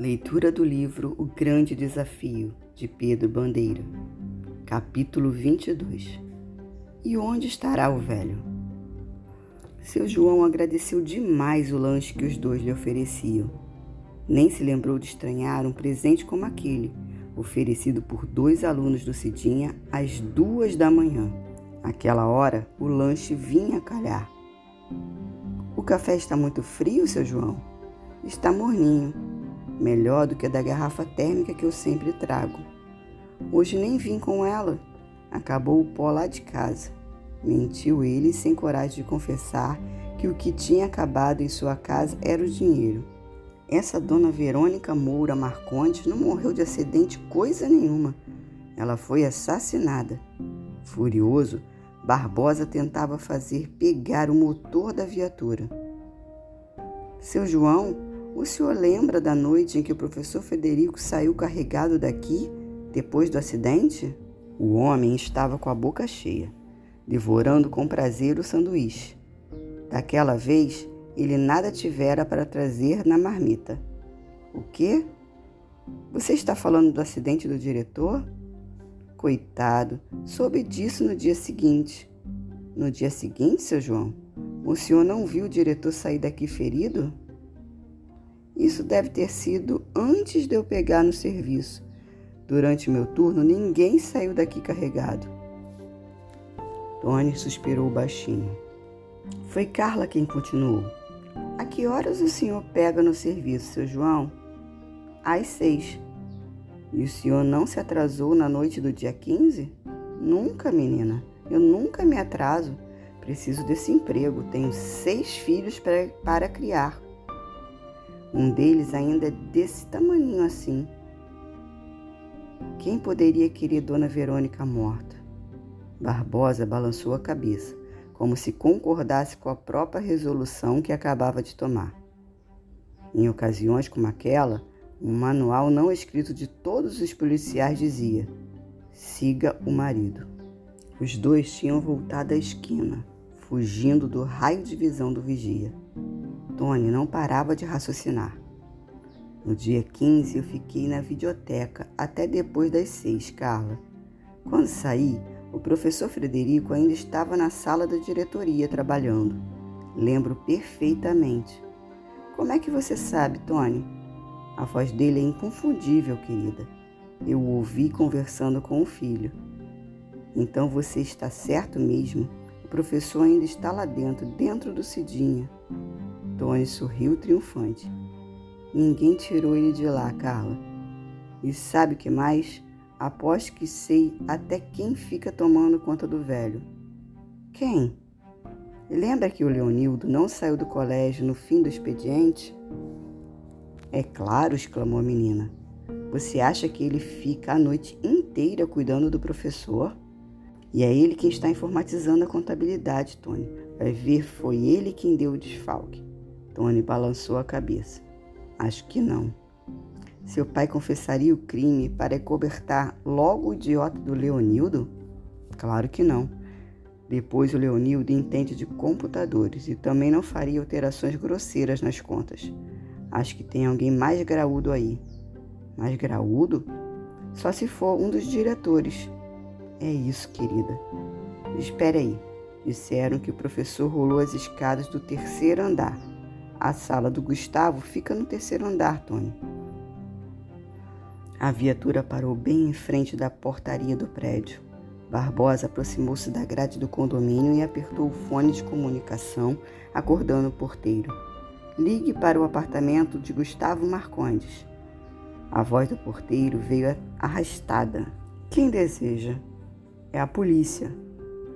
Leitura do livro O Grande Desafio, de Pedro Bandeira, capítulo 22. E onde estará o velho? Seu João agradeceu demais o lanche que os dois lhe ofereciam. Nem se lembrou de estranhar um presente como aquele, oferecido por dois alunos do Cidinha às duas da manhã. Aquela hora, o lanche vinha calhar. O café está muito frio, seu João? Está morninho melhor do que a da garrafa térmica que eu sempre trago. Hoje nem vim com ela. Acabou o pó lá de casa. Mentiu ele sem coragem de confessar que o que tinha acabado em sua casa era o dinheiro. Essa dona Verônica Moura Marcondes não morreu de acidente coisa nenhuma. Ela foi assassinada. Furioso, Barbosa tentava fazer pegar o motor da viatura. Seu João o senhor lembra da noite em que o professor Federico saiu carregado daqui depois do acidente? O homem estava com a boca cheia, devorando com prazer o sanduíche. Daquela vez, ele nada tivera para trazer na marmita. O quê? Você está falando do acidente do diretor? Coitado, soube disso no dia seguinte. No dia seguinte, seu João? O senhor não viu o diretor sair daqui ferido? Isso deve ter sido antes de eu pegar no serviço. Durante meu turno, ninguém saiu daqui carregado. Tony suspirou baixinho. Foi Carla quem continuou. A que horas o senhor pega no serviço, seu João? Às seis. E o senhor não se atrasou na noite do dia 15? Nunca, menina. Eu nunca me atraso. Preciso desse emprego. Tenho seis filhos para, para criar. Um deles ainda é desse tamaninho assim. Quem poderia querer Dona Verônica morta? Barbosa balançou a cabeça, como se concordasse com a própria resolução que acabava de tomar. Em ocasiões como aquela, um manual não escrito de todos os policiais dizia: siga o marido. Os dois tinham voltado à esquina, fugindo do raio de visão do vigia. Tony não parava de raciocinar. No dia 15, eu fiquei na videoteca até depois das seis, Carla. Quando saí, o professor Frederico ainda estava na sala da diretoria trabalhando. Lembro perfeitamente. Como é que você sabe, Tony? A voz dele é inconfundível, querida. Eu o ouvi conversando com o filho. Então você está certo mesmo. O professor ainda está lá dentro, dentro do Cidinha. Tony sorriu triunfante. Ninguém tirou ele de lá, Carla. E sabe o que mais? Aposto que sei até quem fica tomando conta do velho. Quem? Lembra que o Leonildo não saiu do colégio no fim do expediente? É claro, exclamou a menina. Você acha que ele fica a noite inteira cuidando do professor? E é ele quem está informatizando a contabilidade, Tony. Vai ver, foi ele quem deu o desfalque. Tony balançou a cabeça. Acho que não. Seu pai confessaria o crime para cobertar logo o idiota do Leonildo? Claro que não. Depois o Leonildo entende de computadores e também não faria alterações grosseiras nas contas. Acho que tem alguém mais graúdo aí. Mais graúdo? Só se for um dos diretores. É isso, querida. Espere aí. Disseram que o professor rolou as escadas do terceiro andar a sala do Gustavo fica no terceiro andar, Tony. A viatura parou bem em frente da portaria do prédio. Barbosa aproximou-se da grade do condomínio e apertou o fone de comunicação, acordando o porteiro. Ligue para o apartamento de Gustavo Marcondes. A voz do porteiro veio arrastada. Quem deseja? É a polícia.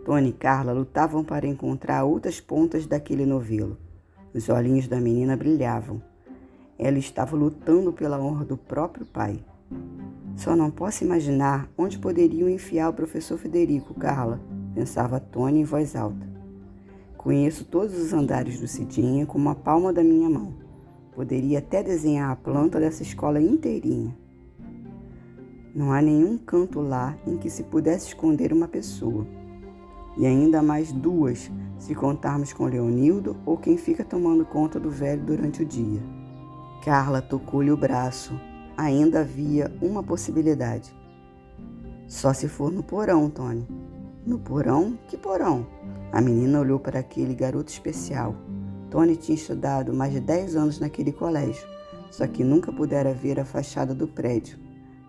Tony e Carla lutavam para encontrar outras pontas daquele novelo. Os olhinhos da menina brilhavam. Ela estava lutando pela honra do próprio pai. Só não posso imaginar onde poderiam enfiar o professor Federico, Carla, pensava Tony em voz alta. Conheço todos os andares do Cidinha como a palma da minha mão. Poderia até desenhar a planta dessa escola inteirinha. Não há nenhum canto lá em que se pudesse esconder uma pessoa e ainda mais duas, se contarmos com Leonildo ou quem fica tomando conta do velho durante o dia. Carla tocou-lhe o braço. Ainda havia uma possibilidade. Só se for no porão, Tony. No porão? Que porão? A menina olhou para aquele garoto especial. Tony tinha estudado mais de 10 anos naquele colégio, só que nunca pudera ver a fachada do prédio.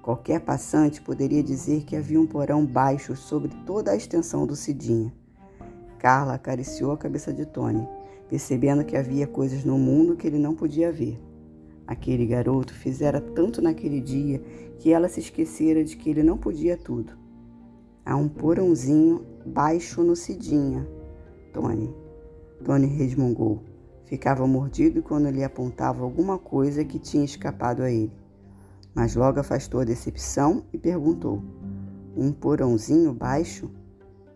Qualquer passante poderia dizer que havia um porão baixo sobre toda a extensão do Cidinha. Carla acariciou a cabeça de Tony, percebendo que havia coisas no mundo que ele não podia ver. Aquele garoto fizera tanto naquele dia que ela se esquecera de que ele não podia tudo. Há um porãozinho baixo no Cidinha, Tony. Tony resmungou. Ficava mordido quando lhe apontava alguma coisa que tinha escapado a ele. Mas logo afastou a decepção e perguntou: Um porãozinho baixo?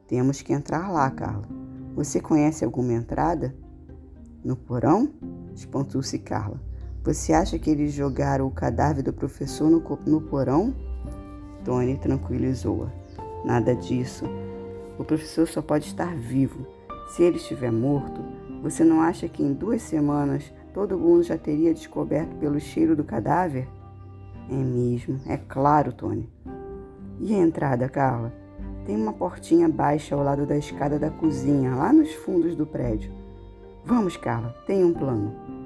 Temos que entrar lá, Carla. Você conhece alguma entrada? No porão? espantou-se Carla. Você acha que eles jogaram o cadáver do professor no, no porão? Tony tranquilizou-a. Nada disso. O professor só pode estar vivo. Se ele estiver morto, você não acha que em duas semanas todo mundo já teria descoberto pelo cheiro do cadáver? É mesmo, é claro, Tony. E a entrada, Carla? Tem uma portinha baixa ao lado da escada da cozinha, lá nos fundos do prédio. Vamos, Carla, tem um plano.